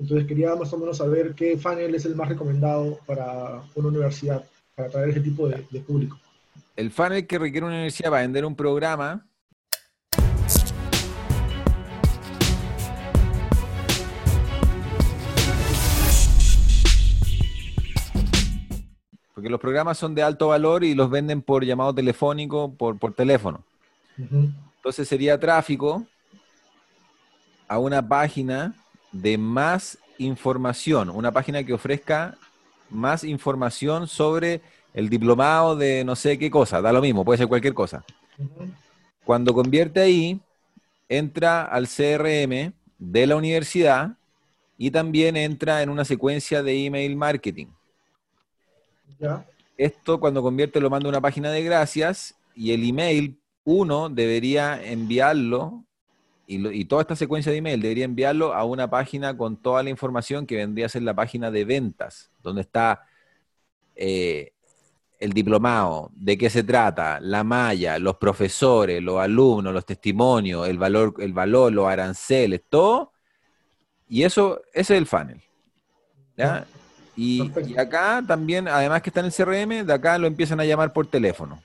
Entonces quería más o menos saber qué funnel es el más recomendado para una universidad, para atraer ese tipo de, de público. El funnel que requiere una universidad para vender un programa porque los programas son de alto valor y los venden por llamado telefónico, por, por teléfono. Entonces sería tráfico a una página de más información, una página que ofrezca más información sobre el diplomado de no sé qué cosa, da lo mismo, puede ser cualquier cosa. Cuando convierte ahí, entra al CRM de la universidad y también entra en una secuencia de email marketing. Ya. Esto cuando convierte lo manda a una página de gracias y el email, uno debería enviarlo, y, lo- y toda esta secuencia de email debería enviarlo a una página con toda la información que vendría a ser la página de ventas, donde está eh, el diplomado, de qué se trata, la malla, los profesores, los alumnos, los testimonios, el valor, el valor, los aranceles, todo. Y eso, ese es el funnel. ¿ya? Y, acá también, además que está en el CRM, de acá lo empiezan a llamar por teléfono.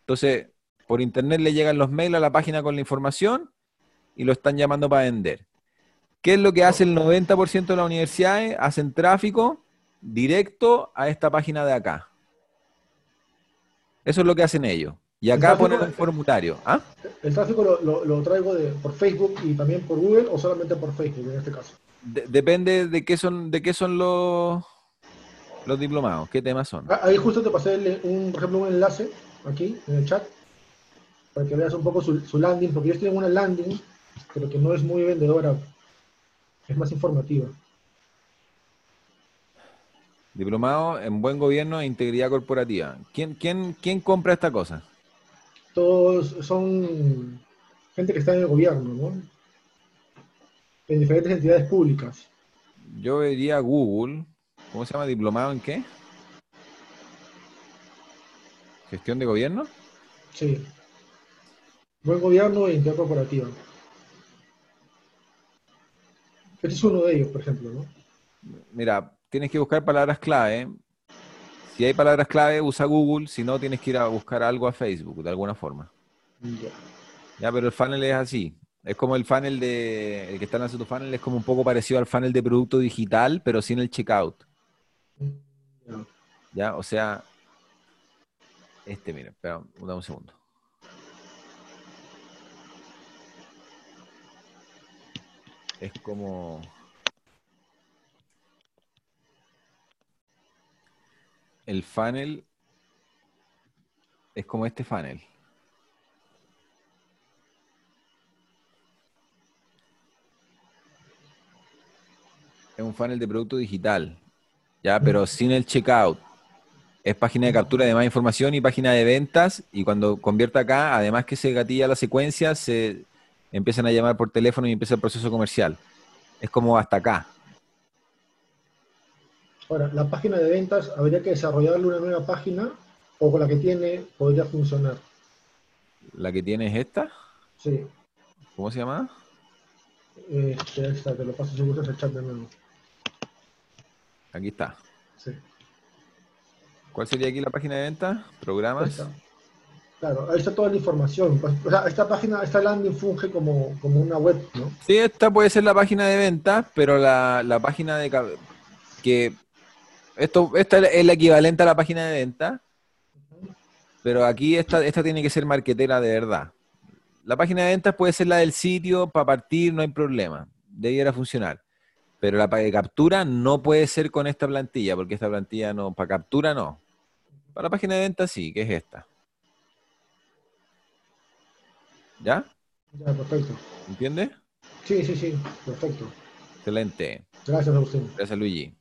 Entonces, por internet le llegan los mails a la página con la información y lo están llamando para vender. ¿Qué es lo que hace el 90% de las universidades? Hacen tráfico directo a esta página de acá. Eso es lo que hacen ellos. Y acá ponen un formulario. ¿Ah? ¿El tráfico lo, lo- lo traigo de, por Facebook y también por Google o solamente por Facebook en este caso? De- depende de qué son, de qué son los, los diplomados, qué temas son. Ah, Ahí justo te pasé el- un, por ejemplo, un enlace aquí en el chat para que veas un poco su, su landing, porque ellos tienen una landing, pero que no es muy vendedora, es más informativa. Diplomado en buen gobierno e integridad corporativa. ¿Quién, quién, quién compra esta cosa? Todos son gente que está en el gobierno, ¿no? En diferentes entidades públicas. Yo vería Google. ¿Cómo se llama? ¿Diplomado en qué? ¿Gestión de gobierno? Sí. Buen gobierno e entidad corporativa. Este es uno de ellos, por ejemplo, ¿no? Mira, tienes que buscar palabras clave. Si hay palabras clave, usa Google. Si no, tienes que ir a buscar algo a Facebook, de alguna forma. Ya. Ya, pero el funnel es así. Es como el funnel de. El que está en tu funnel es como un poco parecido al funnel de producto digital, pero sin el checkout. Ya. ¿Ya? O sea. Este, mira, espera, dame un segundo. Es como. El funnel es como este funnel. Es un funnel de producto digital, ya, pero sin el checkout. Es página de captura de más información y página de ventas. Y cuando convierta acá, además que se gatilla la secuencia, se empiezan a llamar por teléfono y empieza el proceso comercial. Es como hasta acá. Ahora, la página de ventas, ¿habría que desarrollarle una nueva página o con la que tiene podría funcionar? La que tiene es esta. Sí. ¿Cómo se llama? Este, ahí está, te lo paso si gustas el chat de nuevo. Aquí está. Sí. ¿Cuál sería aquí la página de venta? Programas. Claro, ahí está toda la información. Pues, O sea, esta página, esta landing funge como, como una web, ¿no? Sí, esta puede ser la página de venta, pero la, la página de que esto esta es el equivalente a la página de venta, pero aquí esta, esta tiene que ser marquetera de verdad. La página de ventas puede ser la del sitio para partir, no hay problema, debiera funcionar. Pero la de captura no puede ser con esta plantilla, porque esta plantilla no, para captura no. Para la página de venta sí, que es esta. ¿Ya? Ya, perfecto. ¿Entiendes? Sí, sí, sí, perfecto. Excelente. Gracias, Agustín. Gracias, Luigi.